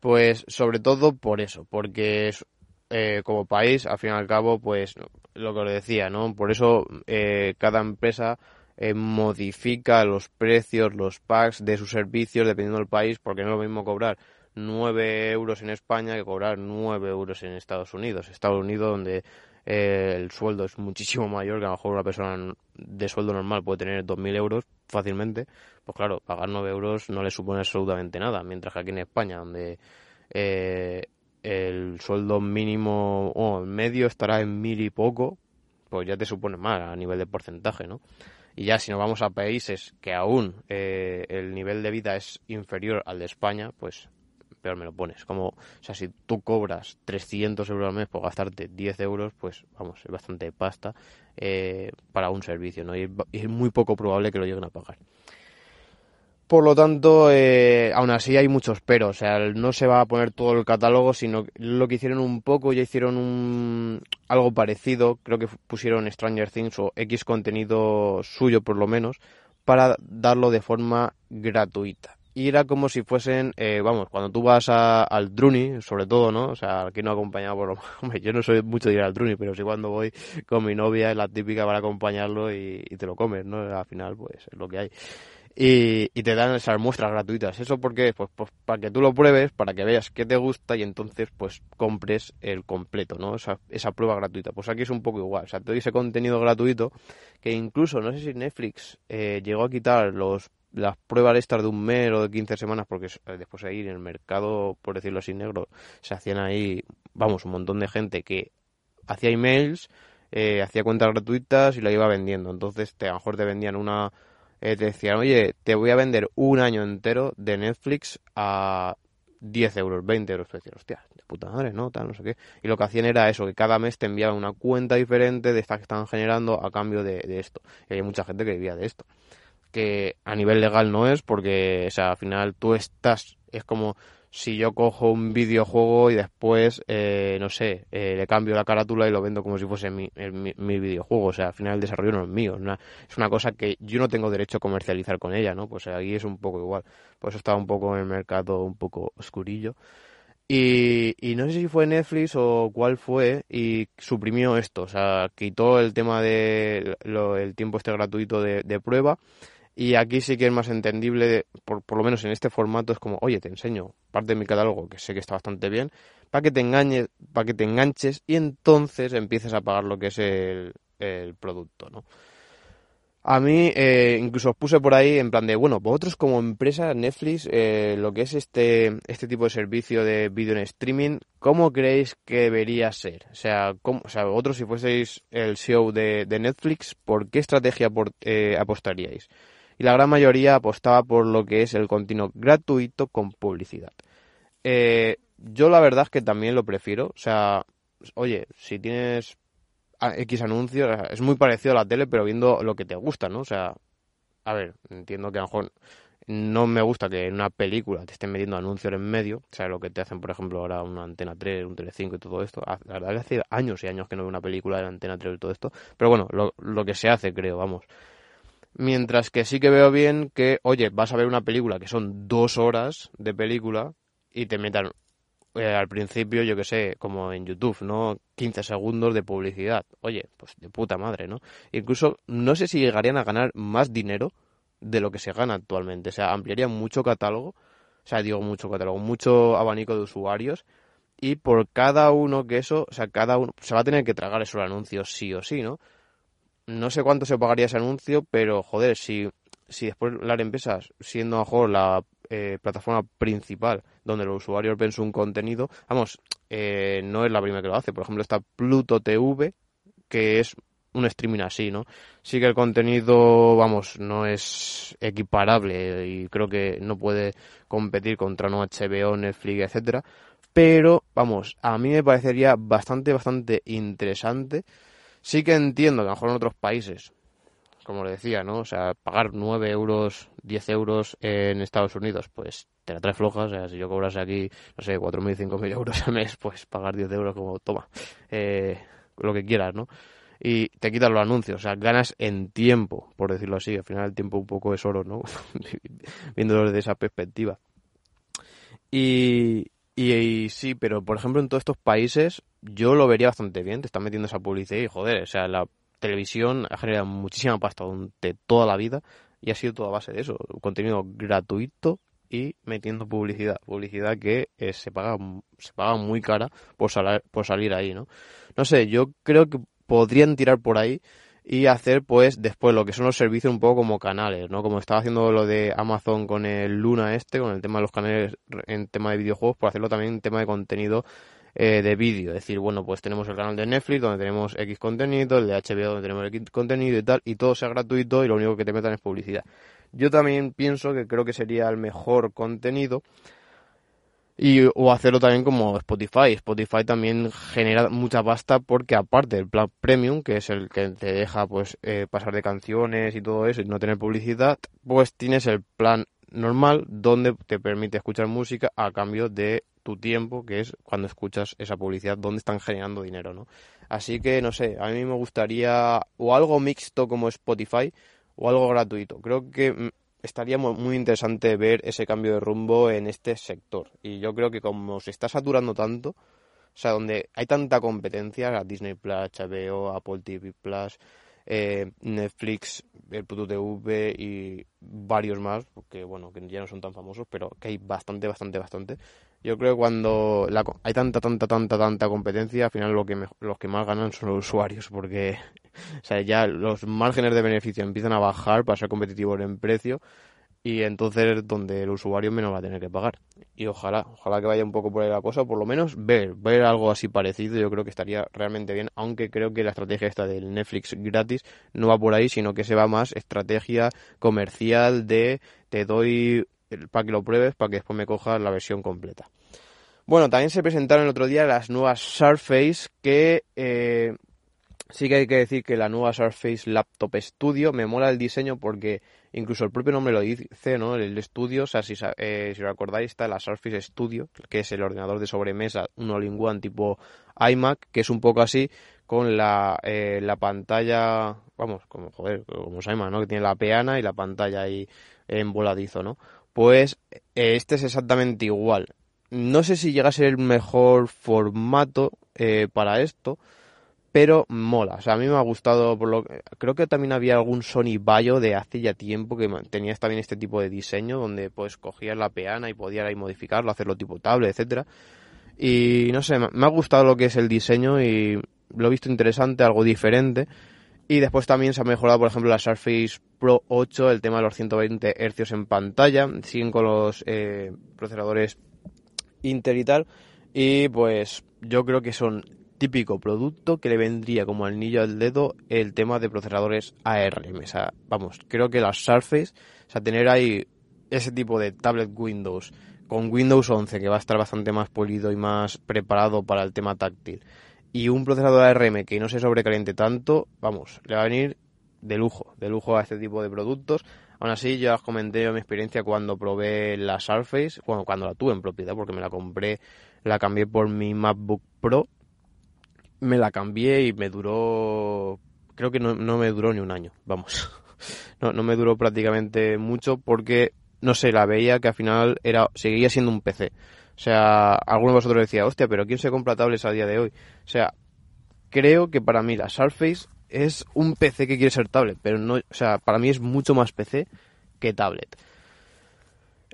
Pues sobre todo por eso, porque es, eh, como país, al fin y al cabo, pues lo que os decía, ¿no? Por eso eh, cada empresa eh, modifica los precios, los packs de sus servicios dependiendo del país, porque no es lo mismo cobrar 9 euros en España que cobrar 9 euros en Estados Unidos. Estados Unidos donde eh, el sueldo es muchísimo mayor que a lo mejor una persona de sueldo normal puede tener 2.000 euros fácilmente, pues claro, pagar 9 euros no le supone absolutamente nada, mientras que aquí en España, donde eh, el sueldo mínimo o medio estará en mil y poco, pues ya te supone más a nivel de porcentaje, ¿no? Y ya si nos vamos a países que aún eh, el nivel de vida es inferior al de España, pues peor me lo pones. Como, o sea, si tú cobras 300 euros al mes por gastarte 10 euros, pues vamos, es bastante pasta eh, para un servicio, ¿no? Y es muy poco probable que lo lleguen a pagar. Por lo tanto, eh, aún así hay muchos pero, o sea, no se va a poner todo el catálogo, sino lo que hicieron un poco, ya hicieron un, algo parecido, creo que pusieron Stranger Things o X contenido suyo por lo menos, para darlo de forma gratuita y era como si fuesen, eh, vamos, cuando tú vas al Druni, sobre todo, ¿no? O sea, aquí no acompañado por... Hombre, yo no soy mucho de ir al Druni, pero sí cuando voy con mi novia es la típica para acompañarlo y, te lo comes, ¿no? Al final, pues, es lo que hay. Y, y te dan esas muestras gratuitas. ¿Eso por qué? Pues, pues para que tú lo pruebes, para que veas qué te gusta y entonces, pues, compres el completo, ¿no? Esa, esa prueba gratuita. Pues aquí es un poco igual. O sea, te doy ese contenido gratuito que incluso, no sé si Netflix eh, llegó a quitar los las pruebas estas de un mes o de 15 semanas, porque eh, después ahí en el mercado, por decirlo así, negro, se hacían ahí, vamos, un montón de gente que hacía emails, eh, hacía cuentas gratuitas y la iba vendiendo. Entonces, te, a lo mejor te vendían una, eh, te decían, oye, te voy a vender un año entero de Netflix a 10 euros, 20 euros. Te decían, hostia, de puta madre, ¿no? No sé qué. Y lo que hacían era eso, que cada mes te enviaban una cuenta diferente de estas que estaban generando a cambio de, de esto. Y hay mucha gente que vivía de esto que a nivel legal no es, porque, o sea, al final tú estás, es como si yo cojo un videojuego y después, eh, no sé, eh, le cambio la carátula y lo vendo como si fuese mi, mi, videojuego. O sea, al final el desarrollo no es mío. es una cosa que yo no tengo derecho a comercializar con ella, ¿no? Pues ahí es un poco igual. Por eso estaba un poco en el mercado un poco oscurillo. Y, y no sé si fue Netflix o cuál fue y suprimió esto. O sea, quitó el tema de el tiempo este gratuito de, de prueba y aquí sí que es más entendible, por, por lo menos en este formato, es como, oye, te enseño parte de mi catálogo que sé que está bastante bien, para que te engañes, para que te enganches y entonces empieces a pagar lo que es el, el producto, ¿no? A mí, eh, incluso os puse por ahí en plan de, bueno, vosotros como empresa, Netflix, eh, lo que es este, este tipo de servicio de vídeo en streaming, ¿cómo creéis que debería ser? O sea, ¿cómo, o sea vosotros si fueseis el CEO de, Netflix, ¿por qué estrategia eh, apostaríais? Y la gran mayoría apostaba por lo que es el continuo gratuito con publicidad. yo la verdad es que también lo prefiero. O sea, oye, si tienes X anuncios, es muy parecido a la tele, pero viendo lo que te gusta, ¿no? O sea, a ver, entiendo que a lo mejor no me gusta que en una película te estén metiendo anuncios en medio, o sea, lo que te hacen, por ejemplo, ahora una Antena 3, un 5 y todo esto. Ah, la verdad que hace años y años que no veo una película de Antena 3 y todo esto, pero bueno, lo, lo que se hace, creo, vamos. Mientras que sí que veo bien que, oye, vas a ver una película que son dos horas de película y te metan eh, al principio, yo que sé, como en YouTube, ¿no? 15 segundos de publicidad. Oye, pues de puta madre, ¿no? Incluso no sé si llegarían a ganar más dinero de lo que se gana actualmente. O sea, ampliarían mucho catálogo, o sea, digo mucho catálogo, mucho abanico de usuarios y por cada uno que eso, o sea, cada uno se va a tener que tragar esos anuncios sí o sí, ¿no? No sé cuánto se pagaría ese anuncio, pero joder, si, si después las empresas, siendo mejor la eh, plataforma principal donde los usuarios ven su contenido, vamos, eh, no es la primera que lo hace. Por ejemplo, está Pluto TV, que es un streaming así, ¿no? Sí que el contenido, vamos, no es equiparable y creo que no puede competir contra no HBO, Netflix, etcétera, pero vamos, a mí me parecería bastante, bastante interesante. Sí que entiendo que a lo mejor en otros países como le decía, ¿no? O sea, pagar 9 euros, 10 euros en Estados Unidos, pues te la trae floja. O sea, si yo cobras aquí, no sé, 4.000, 5.000 euros al mes, pues pagar 10 euros como, toma, eh, lo que quieras, ¿no? Y te quitas los anuncios, o sea, ganas en tiempo, por decirlo así. Al final el tiempo un poco es oro, ¿no? Viéndolo desde esa perspectiva. Y, y, sí, pero por ejemplo en todos estos países yo lo vería bastante bien. Te están metiendo esa publicidad y joder, o sea, la televisión ha generado muchísima pasta durante toda la vida y ha sido toda base de eso, contenido gratuito y metiendo publicidad, publicidad que eh, se paga se paga muy cara por, por salir ahí, ¿no? No sé, yo creo que podrían tirar por ahí y hacer pues después lo que son los servicios un poco como canales, ¿no? Como estaba haciendo lo de Amazon con el Luna este, con el tema de los canales en tema de videojuegos, por hacerlo también en tema de contenido eh, de vídeo. Es decir, bueno, pues tenemos el canal de Netflix donde tenemos X contenido, el de HBO donde tenemos X contenido y tal, y todo sea gratuito y lo único que te metan es publicidad. Yo también pienso que creo que sería el mejor contenido. Y, o hacerlo también como Spotify. Spotify también genera mucha pasta porque aparte del plan premium, que es el que te deja pues eh, pasar de canciones y todo eso y no tener publicidad, pues tienes el plan normal donde te permite escuchar música a cambio de tu tiempo, que es cuando escuchas esa publicidad, donde están generando dinero, ¿no? Así que, no sé, a mí me gustaría o algo mixto como Spotify o algo gratuito. Creo que mm, estaría muy interesante ver ese cambio de rumbo en este sector. Y yo creo que como se está saturando tanto, o sea, donde hay tanta competencia, Disney Plus, HBO, Apple TV Plus, eh, Netflix, el Pluto TV y varios más, porque bueno, que ya no son tan famosos, pero que hay bastante, bastante, bastante. Yo creo que cuando hay tanta, tanta, tanta, tanta competencia, al final lo que los que más ganan son los usuarios, porque o sea, ya los márgenes de beneficio empiezan a bajar para ser competitivos en precio y entonces donde el usuario menos va a tener que pagar. Y ojalá, ojalá que vaya un poco por ahí la cosa, por lo menos ver, ver algo así parecido, yo creo que estaría realmente bien, aunque creo que la estrategia esta del Netflix gratis no va por ahí, sino que se va más estrategia comercial de te doy para que lo pruebes, para que después me cojas la versión completa. Bueno, también se presentaron el otro día las nuevas Surface que eh, sí que hay que decir que la nueva Surface Laptop Studio me mola el diseño porque incluso el propio nombre lo dice, ¿no? El estudio, o sea, si, eh, si lo acordáis, está la Surface Studio, que es el ordenador de sobremesa, un all-in-one tipo iMac, que es un poco así, con la, eh, la pantalla, vamos, como, joder, como es iMac, ¿no? Que tiene la peana y la pantalla ahí en voladizo, ¿no? Pues eh, este es exactamente igual. No sé si llega a ser el mejor formato eh, para esto, pero mola. O sea, a mí me ha gustado, por lo creo que también había algún Sony Bayo de hace ya tiempo que tenía también este tipo de diseño donde pues cogías la peana y podías ahí modificarlo, hacerlo tipo tablet, etcétera. Y no sé, me ha gustado lo que es el diseño y lo he visto interesante, algo diferente. Y después también se ha mejorado, por ejemplo, la Surface Pro 8, el tema de los 120 Hz en pantalla. Siguen con los eh, procesadores Intel y tal. Y pues yo creo que son típico producto que le vendría como anillo al dedo el tema de procesadores ARM. O sea, vamos, creo que las Surface, o sea, tener ahí ese tipo de tablet Windows con Windows 11 que va a estar bastante más polido y más preparado para el tema táctil y un procesador ARM que no se sobrecaliente tanto, vamos, le va a venir de lujo, de lujo a este tipo de productos. Aún así, ya os comenté mi experiencia cuando probé la Surface, bueno, cuando la tuve en propiedad, porque me la compré, la cambié por mi MacBook Pro, me la cambié y me duró, creo que no, me duró ni un año, vamos, no, no me duró prácticamente mucho porque, no sé, la veía que al final era, seguía siendo un PC. O sea, alguno de vosotros decía, hostia, pero ¿quién se compra tablets a día de hoy? O sea, creo que para mí la Surface es un PC que quiere ser tablet, pero no, o sea, para mí es mucho más PC que tablet.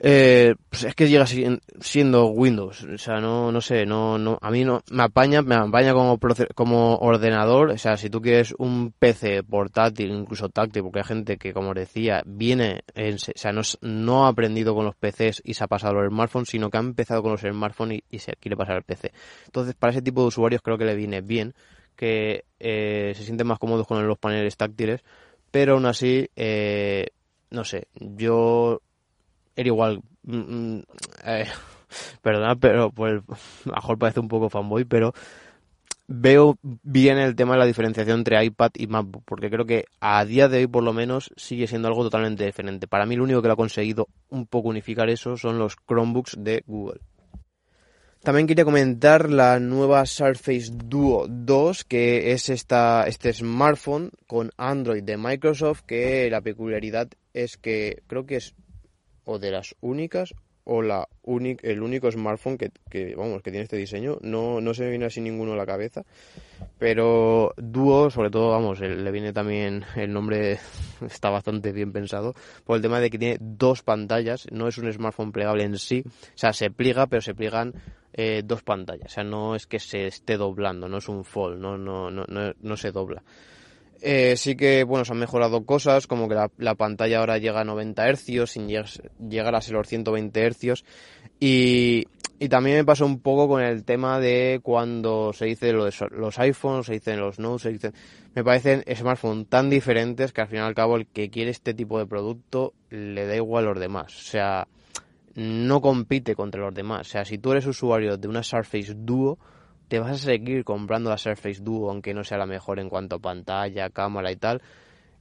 Eh, pues es que llega siendo Windows, o sea, no, no sé, no, no, a mí no, me apaña, me apaña como, como ordenador, o sea, si tú quieres un PC portátil, incluso táctil, porque hay gente que, como decía, viene, o sea, no, no, ha aprendido con los PCs y se ha pasado los smartphones, sino que ha empezado con los smartphones y, se quiere pasar al PC. Entonces, para ese tipo de usuarios creo que le viene bien, que eh, se sienten más cómodos con los paneles táctiles, pero aún así, eh, no sé, yo era igual. Mm, mm, eh, perdona, pero pues, mejor parece un poco fanboy, pero veo bien el tema de la diferenciación entre iPad y MacBook, porque creo que a día de hoy por lo menos sigue siendo algo totalmente diferente. Para mí lo único que lo ha conseguido un poco unificar eso son los Chromebooks de Google. También quería comentar la nueva Surface Duo 2, que es esta, este smartphone con Android de Microsoft, que la peculiaridad es que creo que es o de las únicas o la el único smartphone que, vamos que tiene este diseño. No, no se me viene así ninguno a la cabeza pero Duo sobre todo vamos le viene también el nombre está bastante bien pensado por el tema de que tiene dos pantallas no es un smartphone plegable en sí o sea se pliega pero se pliegan eh, dos pantallas o sea no es que se esté doblando no es un fold no no no no, no se dobla eh, sí que, bueno, se han mejorado cosas, como que la, pantalla ahora llega a 90 Hz sin llegar, a ser los 120 Hz. Y, y, también me pasó un poco con el tema de cuando se dice lo de los iPhones, se dicen los Notes, se dicen... Me parecen smartphones tan diferentes que al fin y al cabo el que quiere este tipo de producto le da igual a los demás. O sea, no compite contra los demás. O sea, si tú eres usuario de una Surface Duo te vas a seguir comprando la Surface Duo, aunque no sea la mejor en cuanto a pantalla, cámara y tal,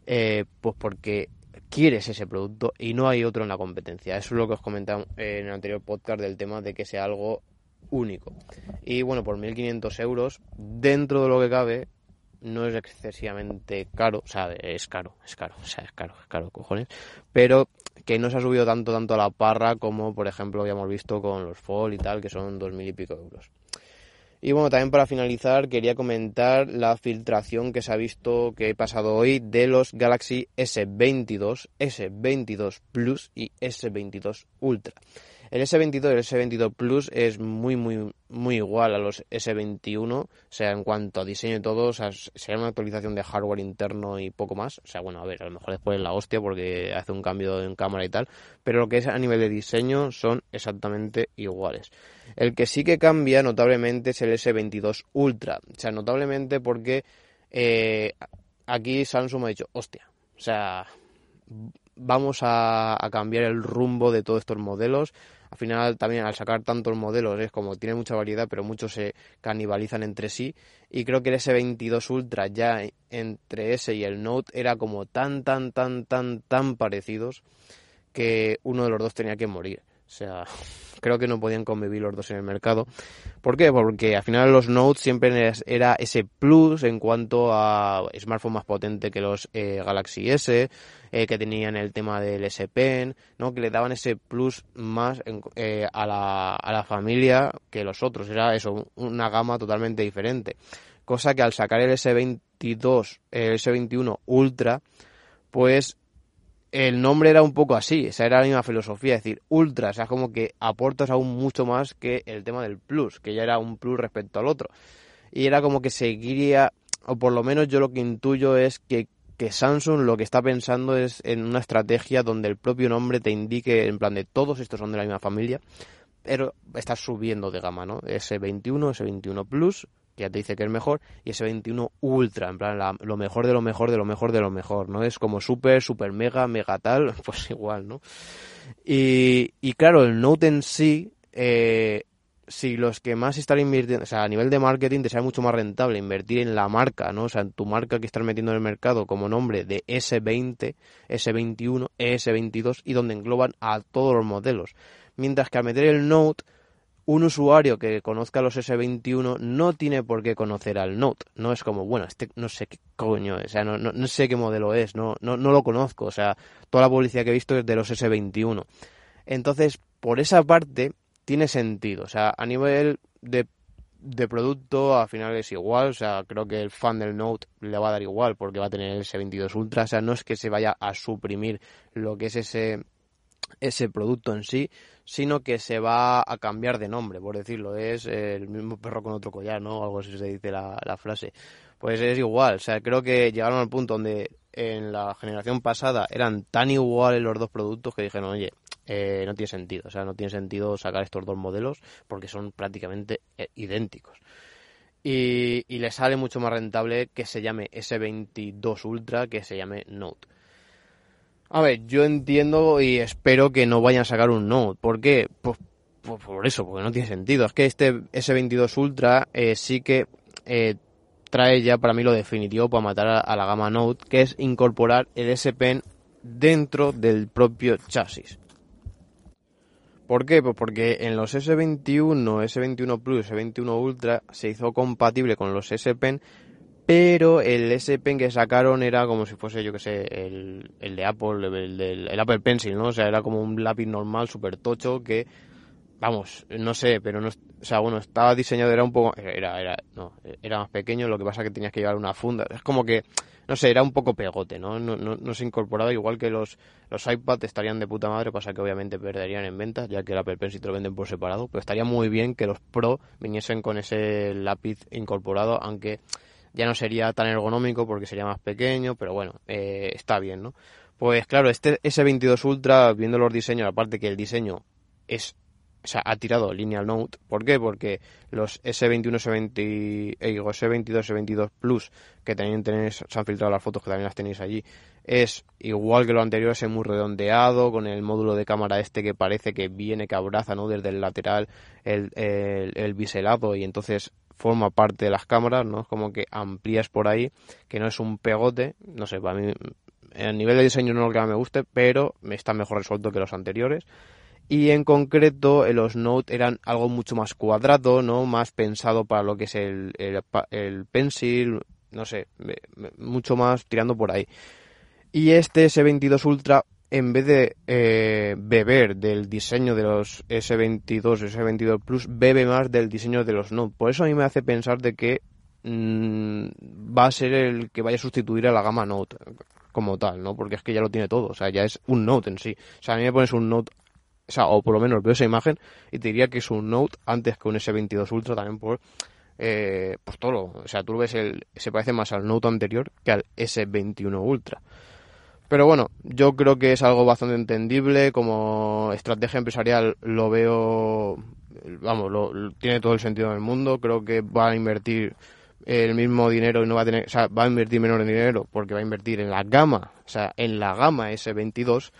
eh, pues porque quieres ese producto y no hay otro en la competencia. Eso es lo que os comentaba en el anterior podcast del tema de que sea algo único. Y bueno, por 1.500 euros, dentro de lo que cabe, no es excesivamente caro, o sea, es caro, es caro, o sea, es caro, es caro, cojones, pero que no se ha subido tanto, tanto a la parra como, por ejemplo, habíamos visto con los Fall y tal, que son 2.000 y pico euros. Y bueno, también para finalizar quería comentar la filtración que se ha visto que he pasado hoy de los Galaxy S22, S22 Plus y S22 Ultra. El S22 y el S22 Plus es muy, muy, muy igual a los S21, o sea, en cuanto a diseño y todo, o sea, sería una actualización de hardware interno y poco más. O sea, bueno, a ver, a lo mejor después la hostia porque hace un cambio en cámara y tal, pero lo que es a nivel de diseño son exactamente iguales. El que sí que cambia notablemente es el S22 Ultra, o sea, notablemente porque eh, aquí Samsung ha dicho, hostia, o sea, vamos a cambiar el rumbo de todos estos modelos al final también al sacar tantos modelos es como tiene mucha variedad pero muchos se canibalizan entre sí. Y creo que el S22 Ultra ya entre ese y el Note era como tan tan tan tan tan parecidos que uno de los dos tenía que morir o sea creo que no podían convivir los dos en el mercado. ¿Por qué? Porque al final los Note siempre era ese plus en cuanto a smartphone más potente que los eh, Galaxy S, eh, que tenían el tema del S Pen, ¿no? que le daban ese plus más eh, a, la, a la familia que los otros. Era eso, una gama totalmente diferente. Cosa que al sacar el S22, el S21 Ultra, pues el nombre era un poco así, esa era la misma filosofía, es decir, ultra, o sea, como que aportas aún mucho más que el tema del plus, que ya era un plus respecto al otro. Y era como que seguiría o por lo menos yo lo que intuyo es que, que Samsung lo que está pensando es en una estrategia donde el propio nombre te indique, en plan de todos estos son de la misma familia, pero está subiendo de gama, ¿no? S21, S21 Plus, que ya te dice que es mejor, y S21 Ultra, en plan lo mejor de lo mejor de lo mejor de lo mejor, ¿no? Es como super, super mega, mega tal, pues igual, ¿no? Y, y claro, el Note en sí, eh, si los que más están invirtiendo, o sea, a nivel de marketing te sale mucho más rentable invertir en la marca, ¿no? O sea, en tu marca que estás metiendo en el mercado como nombre de S20, S21, S22 y donde engloban a todos los modelos. Mientras que al meter el Note, un usuario que conozca los S21 no tiene por qué conocer al Note. No es como, bueno, este no sé qué coño o sea, no, no, no sé qué modelo es, no, no, no lo conozco, o sea, toda la publicidad que he visto es de los S21. Entonces, por esa parte, tiene sentido. O sea, a nivel de, de producto, al final es igual. O sea, creo que el fan del Note le va a dar igual porque va a tener el S22 Ultra. O sea, no es que se vaya a suprimir lo que es ese ese producto en sí, sino que se va a cambiar de nombre, por decirlo. Es el mismo perro con otro collar, ¿no? Algo así se dice la, frase. Pues es igual. O sea, creo que llegaron al punto donde en la generación pasada eran tan iguales los dos productos que dijeron, oye, eh, no tiene sentido. O sea, no tiene sentido sacar estos dos modelos porque son prácticamente eh, idénticos. Y, y le sale mucho más rentable que se llame S22 Ultra que se llame Note. A ver, yo entiendo y espero que no vayan a sacar un Note. ¿Por qué? Pues, pues por eso, porque no tiene sentido. Es que este S22 Ultra eh, sí que eh, trae ya para mí lo definitivo para matar a, a, la gama Note, que es incorporar el S Pen dentro del propio chasis. ¿Por qué? Pues porque en los S21, S21 Plus, S21 Ultra se hizo compatible con los S Pen, pero el S Pen que sacaron era como si fuese, yo que sé, el, el de Apple, el, el Apple Pencil, ¿no? O sea, era como un lápiz normal, súper tocho, que vamos, no sé, pero no, o sea, bueno, estaba diseñado, era un poco, era, era, no, era más pequeño, lo que pasa que tenías que llevar una funda, es como que, no sé, era un poco pegote, ¿no? No, no, no se incorporaba, igual que los, los iPad estarían de puta madre, pasa que obviamente perderían en ventas, ya que el Apple Pencil te lo venden por separado, pero estaría muy bien que los Pro viniesen con ese lápiz incorporado, aunque ya no sería tan ergonómico porque sería más pequeño, pero bueno, eh, está bien, ¿no? Pues claro, este S22 Ultra, viendo los diseños, aparte que el diseño es o sea, ha tirado Lineal Note. ¿Por qué? Porque los S21, S20, eh, S22, S22 Plus, que también tenéis, se han filtrado las fotos que también las tenéis allí, es igual que lo anterior, es muy redondeado, con el módulo de cámara este que parece que viene, que abraza, ¿no? Desde el lateral el, el, el biselado y entonces forma parte de las cámaras, ¿no? Es como que amplías por ahí, que no es un pegote, no sé, para mí, a nivel de diseño no es lo que me guste, pero está mejor resuelto que los anteriores y en concreto eh, los Note eran algo mucho más cuadrado, ¿no? Más pensado para lo que es el, el, el pencil, no sé, mucho más tirando por ahí. Y este S22 Ultra, en vez de eh, beber del diseño de los S22 S22 Plus, bebe más del diseño de los Note. Por eso a mí me hace pensar de que mmm, va a ser el que vaya a sustituir a la gama Note como tal, ¿no? Porque es que ya lo tiene todo, o sea, ya es un Note en sí. O sea, a mí me pones un Note o sea, o por lo menos veo esa imagen y te diría que es un Note antes que un S22 Ultra también por eh, pues todo, o sea, tú ves el se parece más al Note anterior que al S21 Ultra. Pero bueno, yo creo que es algo bastante entendible como estrategia empresarial lo veo vamos, lo, tiene todo el sentido del mundo, creo que va a invertir el mismo dinero y no va a tener, o sea, va a invertir menos dinero porque va a invertir en la gama, o sea, en la gama S22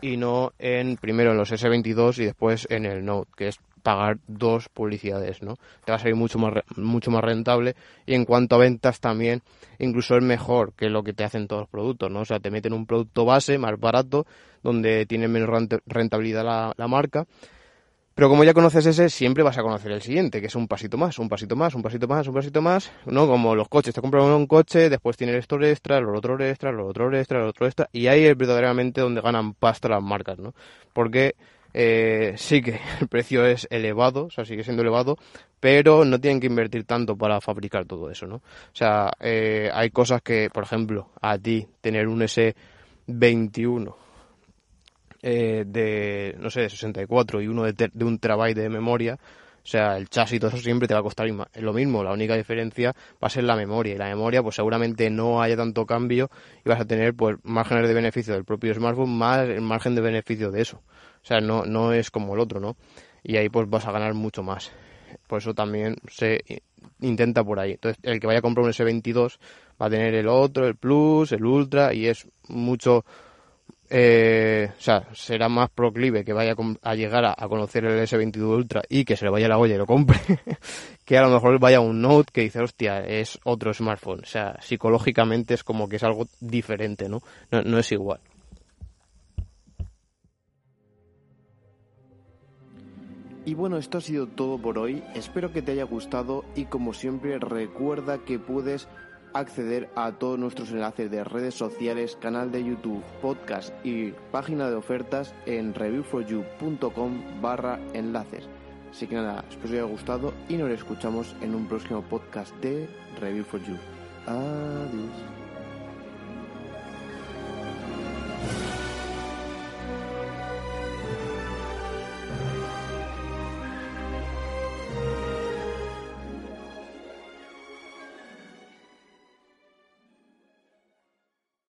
y no en primero en los S22 y después en el Note, que es pagar dos publicidades, ¿no? Te va a salir mucho más mucho más rentable y en cuanto a ventas también incluso es mejor que lo que te hacen todos los productos, ¿no? O sea, te meten un producto base más barato donde tiene menos rentabilidad la, marca pero como ya conoces ese, siempre vas a conocer el siguiente, que es un pasito más, un pasito más, un pasito más, un pasito más, ¿no? Como los coches, te compras un coche, después tienes esto extra, los otros extra, los otros extra, los otros extra, y ahí es verdaderamente donde ganan pasta las marcas, ¿no? Porque eh, sí que el precio es elevado, o sea, sigue siendo elevado, pero no tienen que invertir tanto para fabricar todo eso, ¿no? O sea, eh, hay cosas que, por ejemplo, a ti tener un S21 eh, de, no sé, de 64 y uno de, de un terabyte de memoria, sea, el chasis y todo eso siempre te va a costar lo mismo. La única diferencia va a ser la memoria. Y la memoria, pues seguramente no haya tanto cambio y vas a tener pues márgenes de beneficio del propio smartphone más el margen de beneficio de eso. O sea, no, no es como el otro, ¿no? Y ahí pues vas a ganar mucho más. Por eso también se intenta por ahí. Entonces, el que vaya a comprar un S22 va a tener el otro, el Plus, el Ultra, y es mucho eh, o sea, será más proclive que vaya a llegar a, conocer el S22 Ultra y que se le vaya la olla y lo compre, que a lo mejor vaya un Note que dice, hostia, es otro smartphone. O sea, psicológicamente es como que es algo diferente, ¿no? No, no es igual. Y bueno, esto ha sido todo por hoy. Espero que te haya gustado y como siempre recuerda que puedes acceder a todos nuestros enlaces de redes sociales, canal de YouTube, podcast y página de ofertas en reviewforyou.com barra enlaces. Así que nada, espero que os haya gustado y nos escuchamos en un próximo podcast de Review for You. Adiós.